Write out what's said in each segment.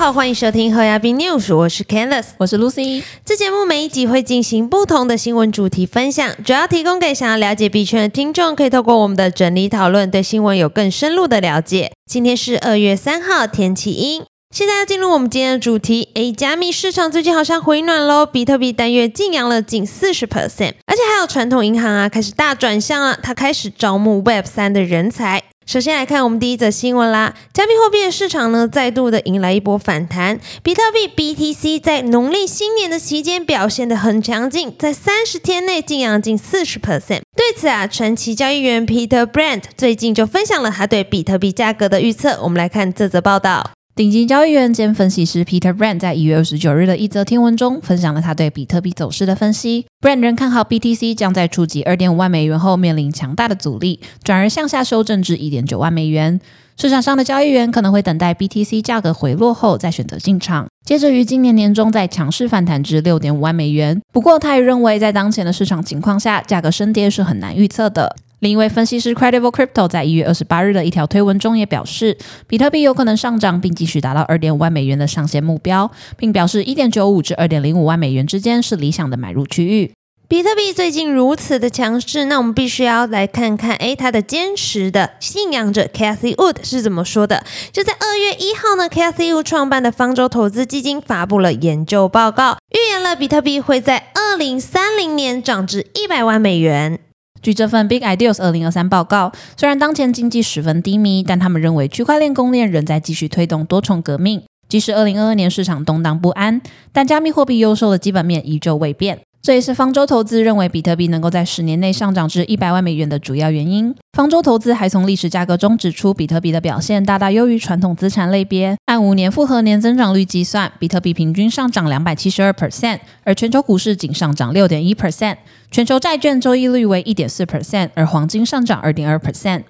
好，欢迎收听和亚宾 news，我是 Candice。我是 Lucy，这节目每一集会进行不同的新闻主题分享，主要提供给想要了解币圈的听众，可以透过我们的整理讨论，对新闻有更深入的了解。今天是二月三号，天气阴。现在要进入我们今天的主题，诶，加密市场最近好像回暖喽，比特币单月净扬了近四十 percent，而且还有传统银行啊开始大转向啊，它开始招募 Web 三的人才。首先来看我们第一则新闻啦，加密货币的市场呢再度的迎来一波反弹，比特币 BTC 在农历新年的期间表现得很强劲，在三十天内净扬近四十 percent。对此啊，传奇交易员 Peter Brand 最近就分享了他对比特币价格的预测，我们来看这则报道。顶级交易员兼分析师 Peter Brand 在一月二十九日的一则天文中，分享了他对比特币走势的分析。Brand 仍看好 BTC 将在触及二点五万美元后面临强大的阻力，转而向下修正至一点九万美元。市场上的交易员可能会等待 BTC 价格回落后再选择进场，接着于今年年中再强势反弹至六点五万美元。不过，他也认为在当前的市场情况下，价格升跌是很难预测的。另一位分析师 Credible Crypto 在一月二十八日的一条推文中也表示，比特币有可能上涨，并继续达到二点五万美元的上限目标，并表示一点九五至二点零五万美元之间是理想的买入区域。比特币最近如此的强势，那我们必须要来看看，诶，他的坚实的信仰者 Cathy Wood 是怎么说的？就在二月一号呢，Cathy Wood 创办的方舟投资基金发布了研究报告，预言了比特币会在二零三零年涨至一百万美元。据这份 Big Ideas 二零二三报告，虽然当前经济十分低迷，但他们认为区块链公链仍在继续推动多重革命。即使二零二二年市场动荡不安，但加密货币优秀的基本面依旧未变。这也是方舟投资认为比特币能够在十年内上涨至一百万美元的主要原因。方舟投资还从历史价格中指出，比特币的表现大大优于传统资产类别。按五年复合年增长率计算，比特币平均上涨两百七十二 percent，而全球股市仅上涨六点一 percent。全球债券收益率为一点四 percent，而黄金上涨二点二 percent。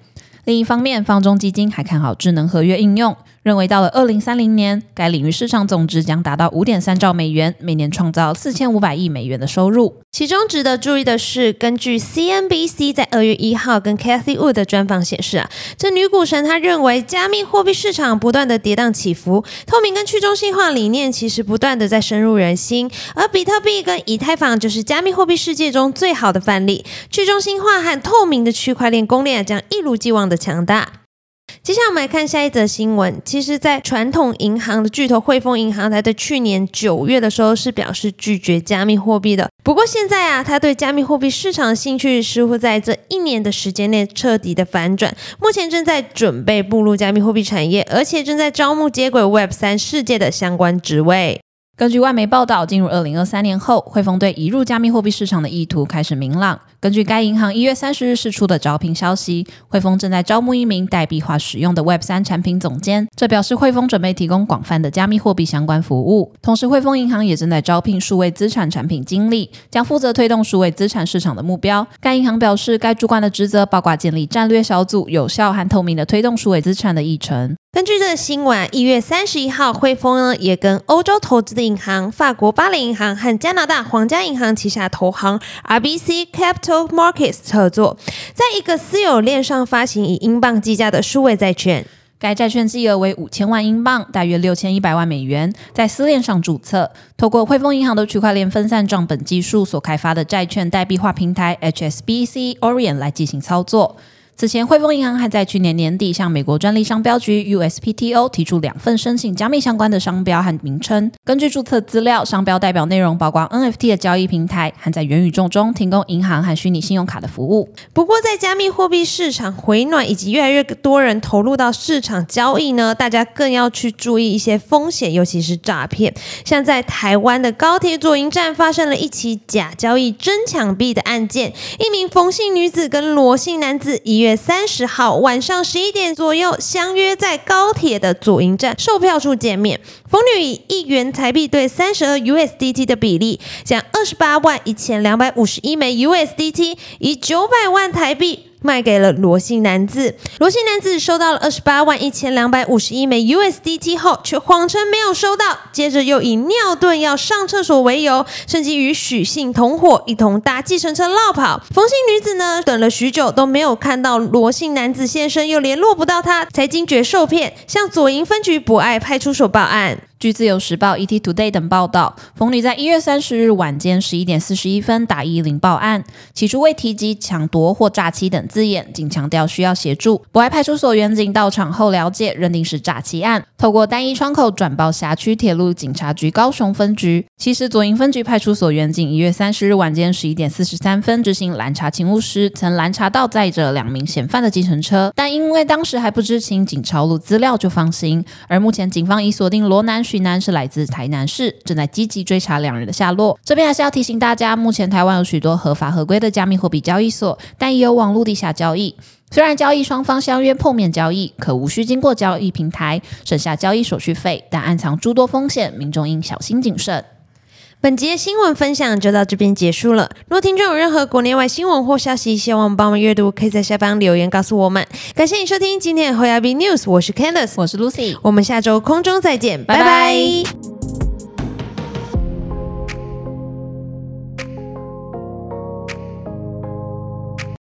另一方面，方中基金还看好智能合约应用。认为到了二零三零年，该领域市场总值将达到五点三兆美元，每年创造四千五百亿美元的收入。其中值得注意的是，根据 CNBC 在二月一号跟 Cathy Wood 的专访显示啊，这女股神她认为加密货币市场不断的跌宕起伏，透明跟去中心化理念其实不断的在深入人心，而比特币跟以太坊就是加密货币世界中最好的范例，去中心化和透明的区块链公链将一如既往的强大。接下来我们来看下一则新闻。其实，在传统银行的巨头汇丰银行，它在去年九月的时候是表示拒绝加密货币的。不过现在啊，它对加密货币市场的兴趣似乎在这一年的时间内彻底的反转。目前正在准备步入加密货币产业，而且正在招募接轨 Web 三世界的相关职位。根据外媒报道，进入二零二三年后，汇丰对移入加密货币市场的意图开始明朗。根据该银行一月三十日释出的招聘消息，汇丰正在招募一名代币化使用的 Web 三产品总监。这表示汇丰准备提供广泛的加密货币相关服务。同时，汇丰银行也正在招聘数位资产产品经理，将负责推动数位资产市场的目标。该银行表示，该主管的职责包括建立战略小组，有效和透明的推动数位资产的议程。根据这个新闻，一月三十一号，汇丰呢也跟欧洲投资的银行、法国巴黎银行和加拿大皇家银行旗下投行 RBC Capital。Markets 合作，在一个私有链上发行以英镑计价的数位债券，该债券金额为五千万英镑，大约六千一百万美元，在私链上注册，透过汇丰银行的区块链分散账本技术所开发的债券代币化平台 HSBC Orion 来进行操作。此前，汇丰银行还在去年年底向美国专利商标局 USPTO 提出两份申请加密相关的商标和名称。根据注册资料，商标代表内容包括 NFT 的交易平台，还在元宇宙中提供银行和虚拟信用卡的服务。不过，在加密货币市场回暖以及越来越多人投入到市场交易呢，大家更要去注意一些风险，尤其是诈骗。像在台湾的高铁左营站发生了一起假交易真抢币的案件，一名冯姓女子跟罗姓男子一月。三十号晚上十一点左右，相约在高铁的左营站售票处见面。冯女以一元台币对三十二 USDT 的比例，将二十八万一千两百五十一枚 USDT 以九百万台币。卖给了罗姓男子，罗姓男子收到了二十八万一千两百五十一枚 USDT 后，却谎称没有收到，接着又以尿遁要上厕所为由，趁机与许姓同伙一同搭计程车绕跑。冯姓女子呢，等了许久都没有看到罗姓男子现身，又联络不到他，才惊觉受骗，向左营分局博爱派出所报案。据自由时报、ET Today 等报道，冯女在一月三十日晚间十一点四十一分打一零报案，起初未提及抢夺或诈欺等字眼，仅强调需要协助。博爱派出所员警到场后了解，认定是诈欺案，透过单一窗口转报辖区铁路警察局高雄分局。其实左营分局派出所员警一月三十日晚间十一点四十三分执行拦查勤务时，曾拦查到载着两名嫌犯的计程车，但因为当时还不知情，仅抄录资料就放行。而目前警方已锁定罗南。徐南是来自台南市，正在积极追查两人的下落。这边还是要提醒大家，目前台湾有许多合法合规的加密货币交易所，但也有网络地下交易。虽然交易双方相约碰面交易，可无需经过交易平台，省下交易手续费，但暗藏诸多风险，民众应小心谨慎。本节新闻分享就到这边结束了。若听众有任何国内外新闻或消息，希望帮我们阅读，可以在下方留言告诉我们。感谢你收听今天的 h o y a B News，我是 Candice，我是 Lucy，我们下周空中再见，拜拜。